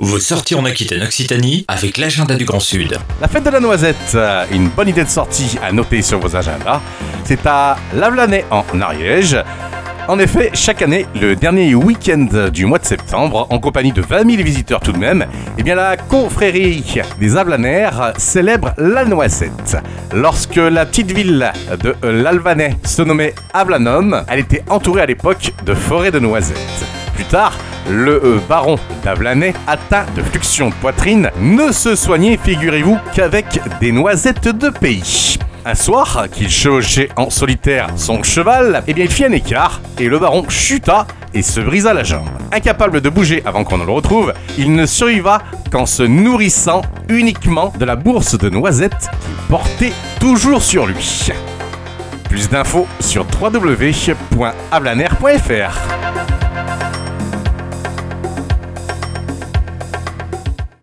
Vous sortir en Aquitaine Occitanie avec l'agenda du Grand Sud. La fête de la noisette, euh, une bonne idée de sortie à noter sur vos agendas. C'est à Lavelanet en Ariège. En effet, chaque année, le dernier week-end du mois de septembre, en compagnie de 20 000 visiteurs tout de même, eh bien la confrérie des Avlanaires célèbre la noisette. Lorsque la petite ville de l'Alvanais se nommait Avlanum, elle était entourée à l'époque de forêts de noisettes. Plus tard, le euh, baron d'Avlanay, atteint de fluxion de poitrine, ne se soignait, figurez-vous, qu'avec des noisettes de pays. Un soir, qu'il chevauchait en solitaire son cheval, eh bien il fit un écart et le baron chuta et se brisa la jambe. Incapable de bouger avant qu'on ne le retrouve, il ne surviva qu'en se nourrissant uniquement de la bourse de noisettes qu'il portait toujours sur lui. Plus d'infos sur www.ablaner.fr.